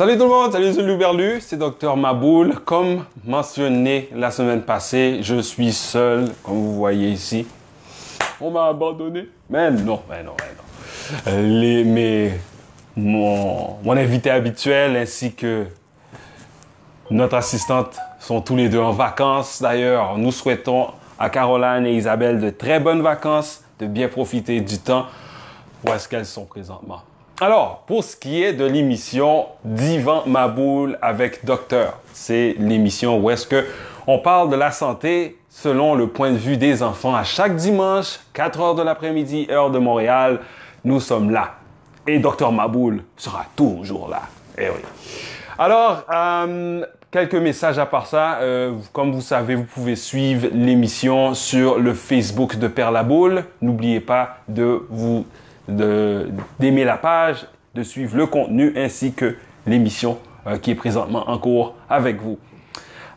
Salut tout le monde, salut Zulu Berlu, c'est Dr Maboul. Comme mentionné la semaine passée, je suis seul, comme vous voyez ici. On m'a abandonné. Mais non, mais non, mais non. Euh, Les, mes, mon, mon invité habituel ainsi que notre assistante sont tous les deux en vacances. D'ailleurs, nous souhaitons à Caroline et Isabelle de très bonnes vacances, de bien profiter du temps où est-ce qu'elles sont présentement. Alors, pour ce qui est de l'émission Divan Maboul avec Docteur, c'est l'émission où est-ce que on parle de la santé selon le point de vue des enfants à chaque dimanche, 4 heures de l'après-midi, heure de Montréal. Nous sommes là. Et Docteur Maboul sera toujours là. Eh oui. Alors, euh, quelques messages à part ça. Euh, comme vous savez, vous pouvez suivre l'émission sur le Facebook de Père la Boule. N'oubliez pas de vous d'aimer la page, de suivre le contenu ainsi que l'émission euh, qui est présentement en cours avec vous.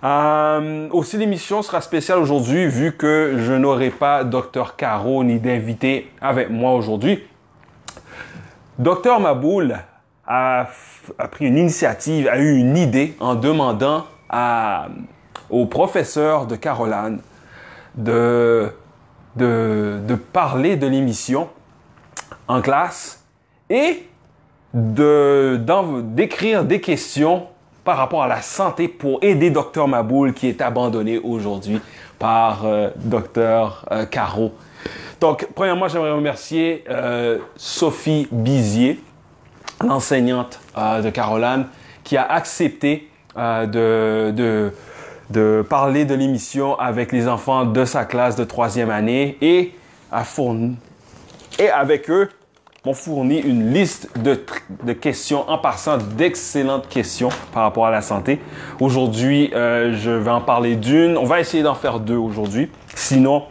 Euh, aussi, l'émission sera spéciale aujourd'hui vu que je n'aurai pas Dr Caro ni d'invité avec moi aujourd'hui. Dr Maboul a, a pris une initiative, a eu une idée en demandant au professeur de Caroline de, de parler de l'émission en classe et de, d'écrire des questions par rapport à la santé pour aider Dr Maboul qui est abandonné aujourd'hui par euh, Dr euh, Caro. Donc, premièrement, j'aimerais remercier euh, Sophie Bizier, l'enseignante de Caroline, qui a accepté de, de, de parler de l'émission avec les enfants de sa classe de troisième année et a fourni, et avec eux, m'ont fourni une liste de, questions en passant d'excellentes questions par rapport à la santé. Aujourd'hui, euh, je vais en parler d'une. On va essayer d'en faire deux aujourd'hui. Sinon,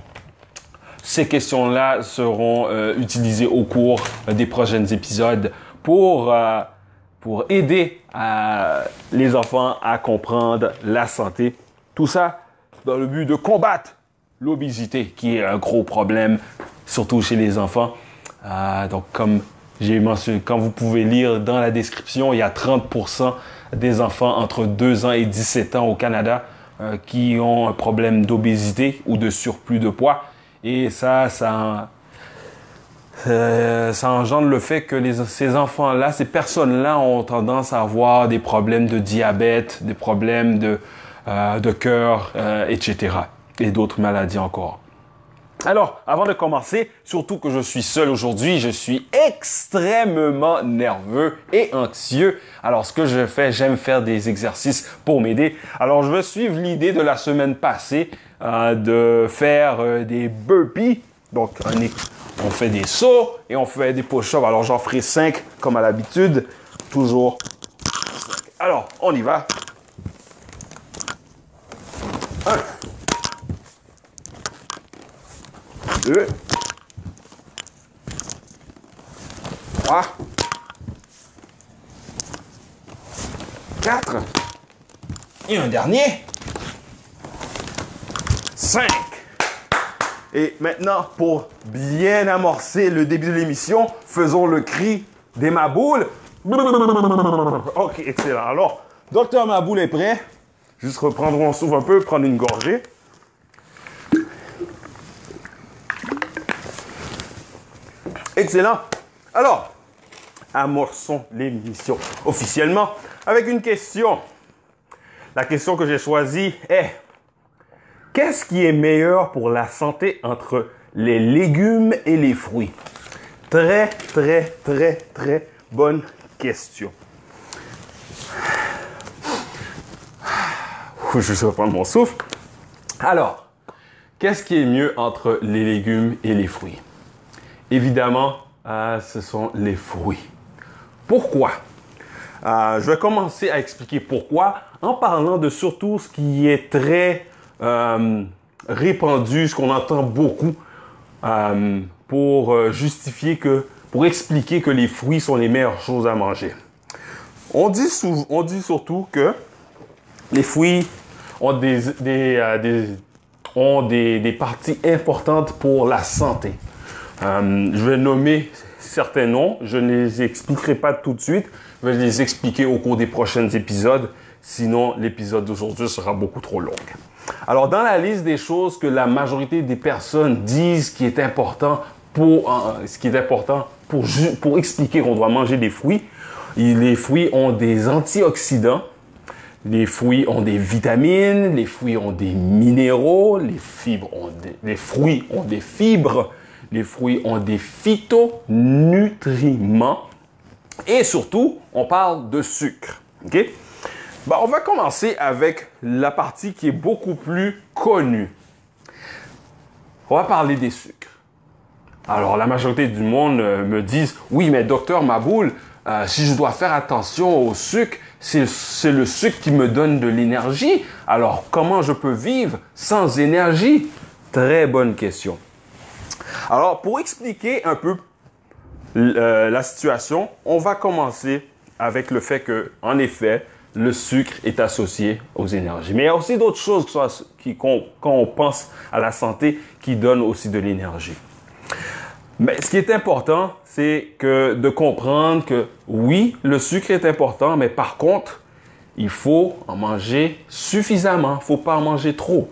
ces questions-là seront euh, utilisées au cours des prochains épisodes pour, euh, pour aider les enfants à comprendre la santé. Tout ça dans le but de combattre l'obésité, qui est un gros problème, surtout chez les enfants. Euh, donc, comme j'ai mentionné, comme vous pouvez lire dans la description, il y a 30% des enfants entre 2 ans et 17 ans au Canada euh, qui ont un problème d'obésité ou de surplus de poids. Et ça, ça, euh, ça engendre le fait que ces enfants-là, ces personnes-là ont tendance à avoir des problèmes de diabète, des problèmes de, de cœur, etc. Et d'autres maladies encore. Alors, avant de commencer, surtout que je suis seul aujourd'hui, je suis extrêmement nerveux et anxieux. Alors, ce que je fais, j'aime faire des exercices pour m'aider. Alors, je vais suivre l'idée de la semaine passée euh, de faire euh, des burpees. Donc, on, fait des sauts et on fait des push-ups. Alors, j'en ferai 5 comme à l'habitude. Toujours. Alors, on y va. 2, 3, 4, et un dernier, 5. Et maintenant, pour bien amorcer le début de l'émission, faisons le cri des Maboules. Ok, excellent. Alors, docteur Maboul est prêt. Juste reprendre, on s'ouvre un peu, prendre une gorgée. Excellent. Alors, amorçons l'émission officiellement avec une question. La question que j'ai choisie est Qu'est-ce qui est meilleur pour la santé entre les légumes et les fruits? Très, très, très, très bonne question. Je vais prendre mon souffle. Alors, qu'est-ce qui est mieux entre les légumes et les fruits? Évidemment, euh, ce sont les fruits. Pourquoi? Euh, Je vais commencer à expliquer pourquoi en parlant de surtout ce qui est très euh, répandu, ce qu'on entend beaucoup pour justifier que, pour expliquer que les fruits sont les meilleures choses à manger. On dit, surtout que les fruits ont des parties importantes pour la santé. Euh, je vais nommer certains noms, je ne les expliquerai pas tout de suite, Je vais les expliquer au cours des prochains épisodes. Sinon, l'épisode d'aujourd'hui sera beaucoup trop long. Alors, dans la liste des choses que la majorité des personnes disent qui est important pour, euh, ce qui est important pour, pour expliquer qu'on doit manger des fruits, les fruits ont des antioxydants, les fruits ont des vitamines, les fruits ont des minéraux, les, fibres ont les fruits ont des fibres, les fruits ont des phytonutriments et surtout, on parle de sucre. OK? Ben, on va commencer avec la partie qui est beaucoup plus connue. On va parler des sucres. Alors, la majorité du monde euh, me disent, oui, mais docteur Maboul, euh, si je dois faire attention au sucre, c'est le sucre qui me donne de l'énergie. Alors, comment je peux vivre sans énergie? Très bonne question. Alors, pour expliquer un peu euh, la situation, on va commencer avec le fait que, en effet, le sucre est associé aux énergies. Mais il y a aussi d'autres choses qui, quand on pense à la santé, qui donnent aussi de l'énergie. Mais ce qui est important, c'est que de comprendre que oui, le sucre est important, mais par contre, il faut en manger suffisamment. Il ne faut pas en manger trop.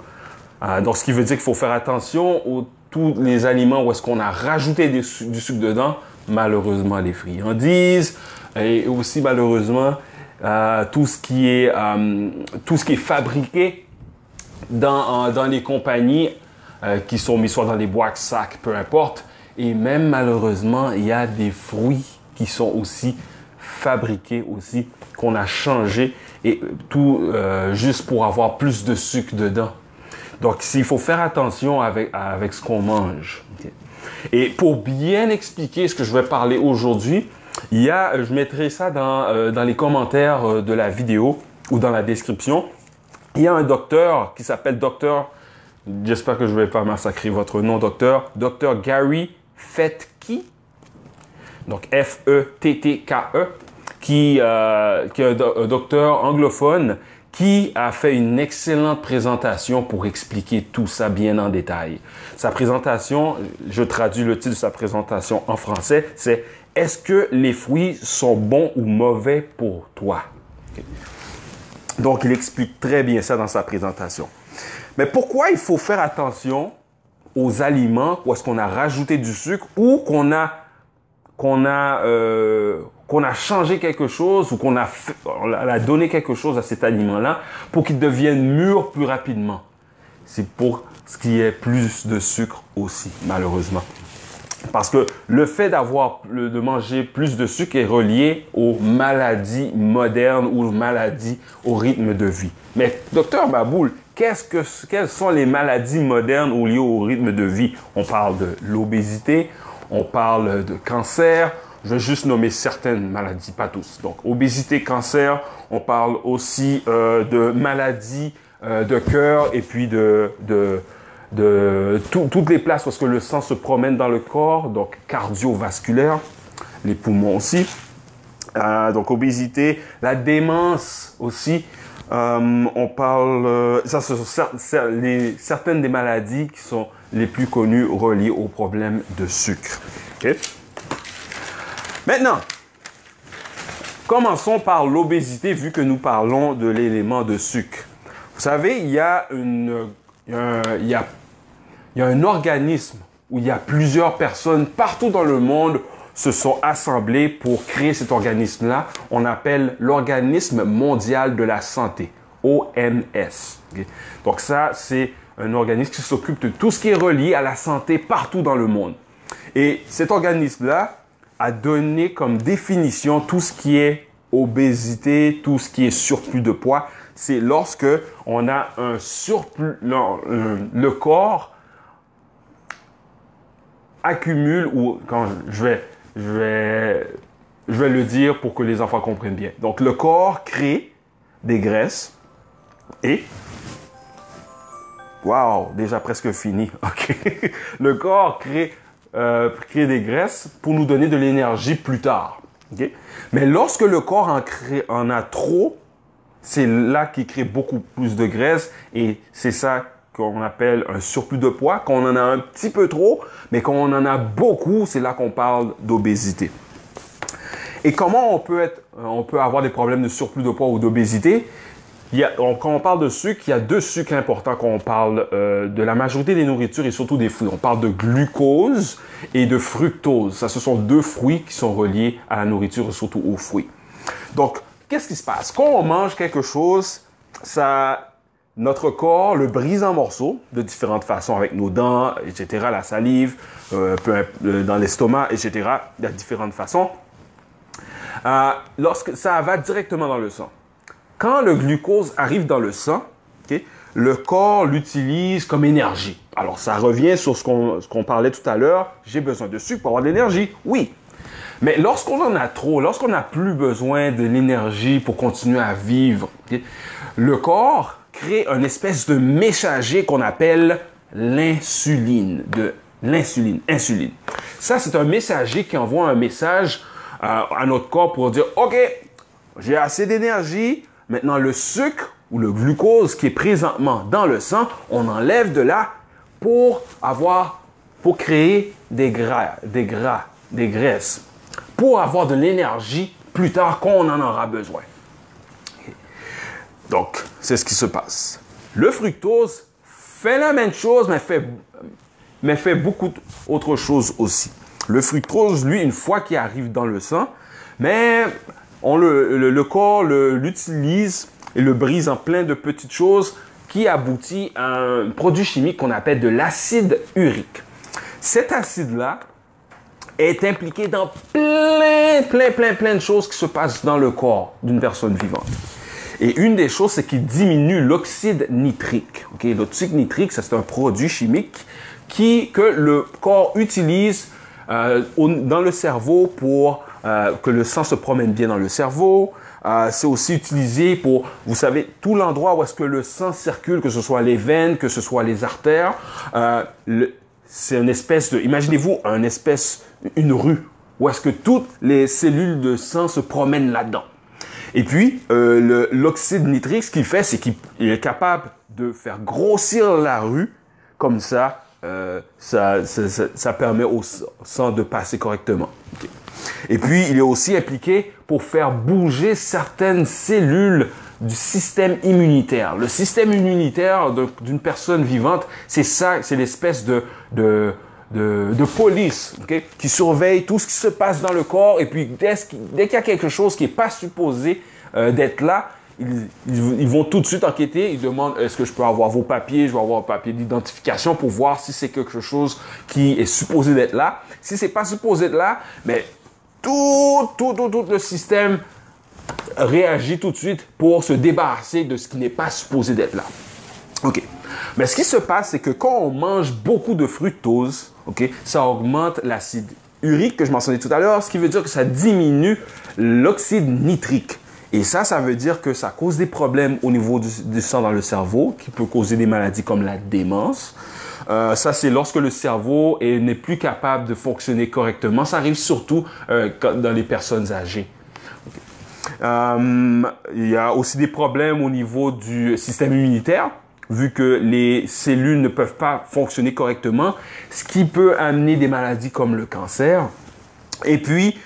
Euh, donc, ce qui veut dire qu'il faut faire attention à tous les aliments où est-ce qu'on a rajouté du sucre dedans. Malheureusement, les friandises et aussi malheureusement euh, tout ce qui est euh, tout ce qui est fabriqué dans, dans les compagnies qui sont mis soit dans les boîtes, sacs, peu importe. Et même malheureusement, il y a des fruits qui sont aussi fabriqués aussi, qu'on a changé et tout euh, juste pour avoir plus de sucre dedans. Donc, il faut faire attention avec, avec ce qu'on mange. Et pour bien expliquer ce que je vais parler aujourd'hui, il y a, je mettrai ça dans, euh, dans les commentaires euh, de la vidéo ou dans la description. Il y a un docteur qui s'appelle docteur, j'espère que je ne vais pas massacrer votre nom, docteur, docteur Gary Fetke, donc F-E-T-T-K-E, e, qui, euh, qui est un, docteur anglophone qui a fait une excellente présentation pour expliquer tout ça bien en détail? Sa présentation, je traduis le titre de sa présentation en français, c'est Est-ce que les fruits sont bons ou mauvais pour toi? Donc, il explique très bien ça dans sa présentation. Mais pourquoi il faut faire attention aux aliments? Où est-ce qu'on a rajouté du sucre? Ou qu'on a qu'on a euh, qu'on a changé quelque chose ou qu'on a, a donné quelque chose à cet aliment-là pour qu'il devienne mûr plus rapidement. C'est pour ce qui est plus de sucre aussi, malheureusement. Parce que le fait d'avoir, de manger plus de sucre est relié aux maladies modernes ou aux maladies au rythme de vie. Mais docteur Baboul, qu'est-ce que, quelles sont les maladies modernes ou liées au rythme de vie? On parle de l'obésité, on parle de cancer, je vais juste nommer certaines maladies, pas tous. Donc, obésité, cancer, on parle aussi euh, de maladies euh, de cœur et puis de, toutes les places parce que le sang se promène dans le corps, donc cardiovasculaire, les poumons aussi. Euh, donc, obésité, la démence aussi. Euh, on parle, euh, ça ce sont certaines des maladies qui sont les plus connues reliées au problème de sucre. Maintenant, commençons par l'obésité vu que nous parlons de l'élément de sucre. Vous savez, il y a, il y a un organisme où il y a plusieurs personnes partout dans le monde se sont assemblés pour créer cet organisme-là. On appelle l'Organisme mondial de la santé, OMS. Donc ça, c'est un organisme qui s'occupe de tout ce qui est relié à la santé partout dans le monde. Et cet organisme-là a donné comme définition tout ce qui est obésité, tout ce qui est surplus de poids. C'est lorsque on a un surplus, le corps accumule ou quand je vais je vais, je vais le dire pour que les enfants comprennent bien. Donc, le corps crée des graisses et Waouh, déjà presque fini. OK. Le corps crée, euh, crée des graisses pour nous donner de l'énergie plus tard. OK. Mais lorsque le corps en, crée, en a trop, c'est là qu'il crée beaucoup plus de graisse et c'est ça qu'on appelle un surplus de poids, qu'on en a un petit peu trop, mais qu'on en a beaucoup, c'est là qu'on parle d'obésité. Et comment on peut, être, on peut avoir des problèmes de surplus de poids ou d'obésité? Il y a, quand on parle de sucre, il y a deux sucres importants quand on parle euh, de la majorité des nourritures et surtout des fruits. On parle de glucose et de fructose. Ça, ce sont deux fruits qui sont reliés à la nourriture et surtout aux fruits. Donc, qu'est-ce qui se passe? Quand on mange quelque chose, ça, notre corps le brise en morceaux de différentes façons avec nos dents, etc., la salive, euh, euh dans l'estomac, etc., de différentes façons. Euh, lorsque ça va directement dans le sang. Quand le glucose arrive dans le sang, le corps l'utilise comme énergie. Alors, ça revient sur ce qu'on parlait tout à l'heure. J'ai besoin de sucre pour avoir de l'énergie. Oui. Mais lorsqu'on en a trop, lorsqu'on n'a plus besoin de l'énergie pour continuer à vivre, le corps crée une espèce de messager qu'on appelle l'insuline, de l'insuline, insuline. Ça, c'est un messager qui envoie un message euh, à notre corps pour dire, OK, j'ai assez d'énergie, Maintenant, le sucre ou le glucose qui est présentement dans le sang, on enlève de là pour avoir, pour créer des gras, des gras, des graisses, pour avoir de l'énergie plus tard qu'on en aura besoin. Donc, c'est ce qui se passe. Le fructose fait la même chose, mais fait, mais fait beaucoup d'autres choses aussi. Le fructose, lui, une fois qu'il arrive dans le sang, mais on le, le, corps l'utilise et le brise en plein de petites choses qui aboutit à un produit chimique qu'on appelle de l'acide urique. Cet acide-là est impliqué dans plein, plein, plein, plein de choses qui se passent dans le corps d'une personne vivante. Et une des choses, c'est qu'il diminue l'oxyde nitrique. L'oxyde nitrique, c'est un produit chimique que le corps utilise euh, dans le cerveau pour euh, que le sang se promène bien dans le cerveau. Euh, c'est aussi utilisé pour, vous savez, tout l'endroit où est-ce que le sang circule, que ce soit les veines, que ce soit les artères. Euh, c'est une espèce de, imaginez-vous, une espèce, une rue où est-ce que toutes les cellules de sang se promènent là-dedans. Et puis, euh, l'oxyde nitrique, ce qu'il fait, c'est qu'il est capable de faire grossir la rue. Comme ça, euh, ça, ça, ça, permet au sang de passer correctement. Et puis, il est aussi impliqué pour faire bouger certaines cellules du système immunitaire. Le système immunitaire d'une personne vivante, c'est ça, c'est l'espèce de, de, de, police qui surveille tout ce qui se passe dans le corps. Et puis, dès, qu'il y a quelque chose qui n'est pas supposé euh, d'être là, ils, vont tout de suite enquêter. Ils demandent est-ce que je peux avoir vos papiers, je vais avoir un papier d'identification pour voir si c'est quelque chose qui est supposé d'être là. Si c'est pas supposé d'être là, mais tout, tout, tout, tout le système réagit tout de suite pour se débarrasser de ce qui n'est pas supposé d'être là. OK. Mais ce qui se passe, c'est que quand on mange beaucoup de fructose, OK, ça augmente l'acide urique que je mentionnais tout à l'heure, ce qui veut dire que ça diminue l'oxyde nitrique. Et ça, ça veut dire que ça cause des problèmes au niveau du, sang dans le cerveau, qui peut causer des maladies comme la démence. Euh, ça, c'est lorsque le cerveau n'est plus capable de fonctionner correctement. Ça arrive surtout euh, dans les personnes âgées. Euh, il y a aussi des problèmes au niveau du système immunitaire, vu que les cellules ne peuvent pas fonctionner correctement, ce qui peut amener des maladies comme le cancer. Et puis,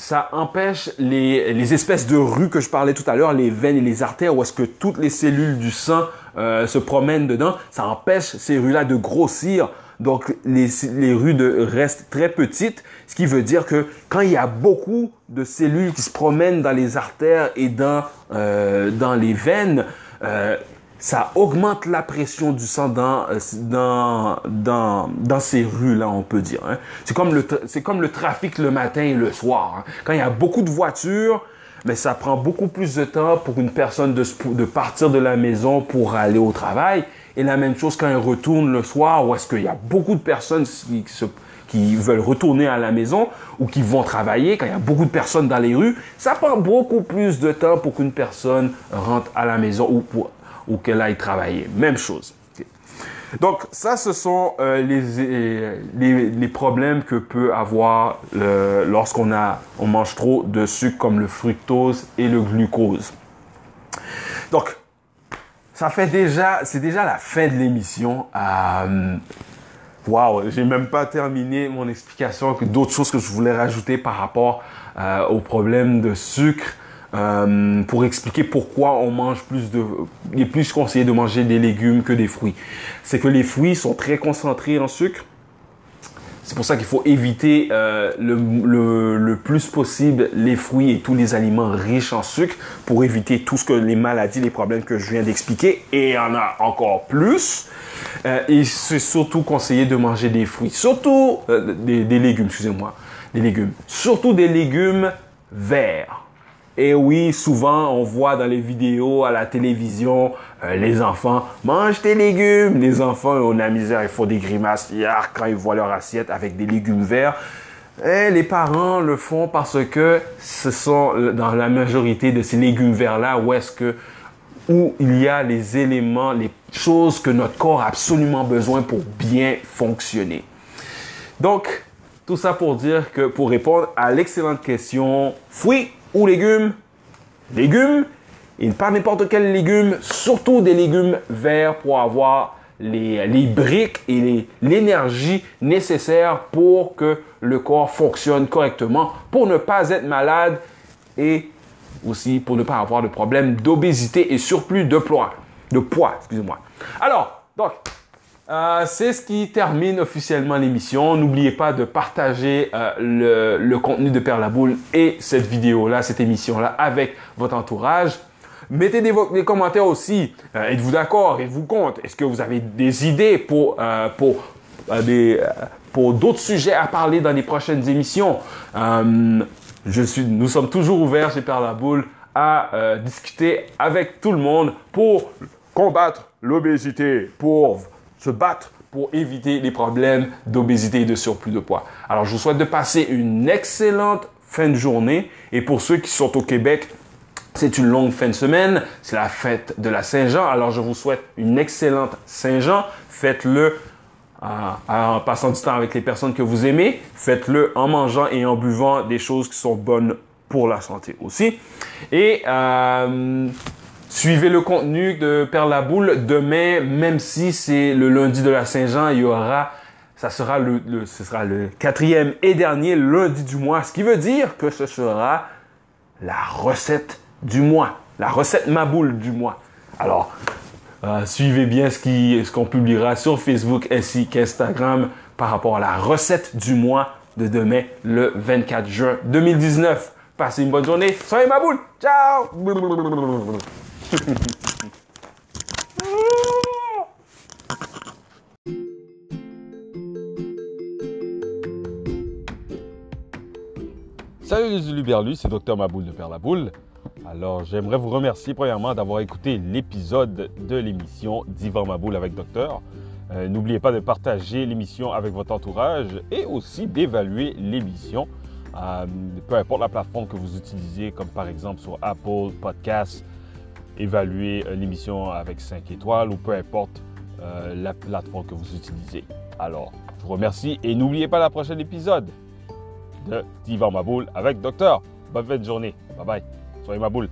ça empêche les, les, espèces de rues que je parlais tout à l'heure, les veines et les artères, où est-ce que toutes les cellules du sang euh, se promènent dedans, ça empêche ces rues-là de grossir. Donc les, les rues de, restent très petites, ce qui veut dire que quand il y a beaucoup de cellules qui se promènent dans les artères et dans, euh, dans les veines, euh, ça augmente la pression du sang dans, dans, dans, dans ces rues-là, on peut dire. Hein. C'est comme, le, c'est comme le trafic le matin et le soir. Hein. Quand il y a beaucoup de voitures, mais ça prend beaucoup plus de temps pour une personne de, de partir de la maison pour aller au travail. Et la même chose quand elle retourne le soir, où est-ce qu'il y a beaucoup de personnes qui, qui, veulent retourner à la maison ou qui vont travailler, quand il y a beaucoup de personnes dans les rues, ça prend beaucoup plus de temps pour qu'une personne rentre à la maison ou, pour, ou qu'elle aille travailler. Même chose. Donc ça, ce sont euh, les, les, les, problèmes que peut avoir lorsqu'on a on mange trop de sucre comme le fructose et le glucose. Donc ça fait déjà, c'est déjà la fin de l'émission. Euh, Wow, j'ai même pas terminé mon explication que d'autres choses que je voulais rajouter par rapport euh, au problème de sucre. Euh, pour expliquer pourquoi on mange plus de... Il est plus conseillé de manger des légumes que des fruits. C'est que les fruits sont très concentrés en sucre. C'est pour ça qu'il faut éviter euh, le, le, le, plus possible les fruits et tous les aliments riches en sucre pour éviter tout ce que les maladies, les problèmes que je viens d'expliquer. Et il y en a encore plus. Euh, et c'est surtout conseillé de manger des fruits, surtout euh, des, des légumes, excusez-moi, des légumes, surtout des légumes verts. Et oui, souvent on voit dans les vidéos à la télévision euh, les enfants mangent tes légumes. Les enfants ont la misère, ils font des grimaces quand ils voient leur assiette avec des légumes verts. Et les parents le font parce que ce sont dans la majorité de ces légumes verts là où est-ce que où il y a les éléments, les choses que notre corps a absolument besoin pour bien fonctionner. Donc, tout ça pour dire que pour répondre à l'excellente question, fruits ou légumes, légumes, et pas n'importe quel légume, surtout des légumes verts pour avoir les, briques et l'énergie nécessaire pour que le corps fonctionne correctement, pour ne pas être malade et aussi pour ne pas avoir de problème d'obésité et surplus de poids. De poids, excusez-moi. Alors, donc, euh, c'est ce qui termine officiellement l'émission. N'oubliez pas de partager euh, le, contenu de Père la Boule et cette vidéo-là, cette émission-là avec votre entourage. Mettez des, commentaires aussi. Euh, Êtes-vous d'accord? Êtes-vous contre? Est-ce que vous avez des idées pour, pour, pour d'autres sujets à parler dans les prochaines émissions? Nous sommes toujours ouverts chez Père la Boule à discuter avec tout le monde pour combattre l'obésité, pour se battre pour éviter les problèmes d'obésité et de surplus de poids. Alors, je vous souhaite de passer une excellente fin de journée. Et pour ceux qui sont au Québec, c'est une longue fin de semaine. C'est la fête de la Saint-Jean. Alors, je vous souhaite une excellente Saint-Jean. Faites-le en passant du temps avec les personnes que vous aimez. Faites-le en mangeant et en buvant des choses qui sont bonnes pour la santé aussi. Et euh, Suivez le contenu de Père la Boule. Demain, même si c'est le lundi de la Saint-Jean, il y aura, ça sera le, ce sera le quatrième et dernier lundi du mois. Ce qui veut dire que ce sera la recette du mois. La recette Maboule du mois. Alors, euh, suivez bien ce qui, ce qu'on publiera sur Facebook ainsi qu'Instagram par rapport à la recette du mois de demain, le 24 juin 2019. Passez une bonne journée. Soyez Maboule. Ciao! Salut les Uluberlus, c'est Docteur Maboule de Père la Boule. Alors, j'aimerais vous remercier premièrement d'avoir écouté l'épisode de l'émission Divan Maboule avec Docteur. Euh, N'oubliez pas de partager l'émission avec votre entourage et aussi d'évaluer l'émission. Euh, peu importe la plateforme que vous utilisez, comme par exemple sur Apple Podcasts, évaluer euh, l'émission avec 5 étoiles ou peu importe euh, la plateforme que vous utilisez. Alors, je vous remercie et n'oubliez pas la prochaine épisode de Divan Maboule avec Docteur. Bonne fin de journée. Bye bye. Soyez ma boule.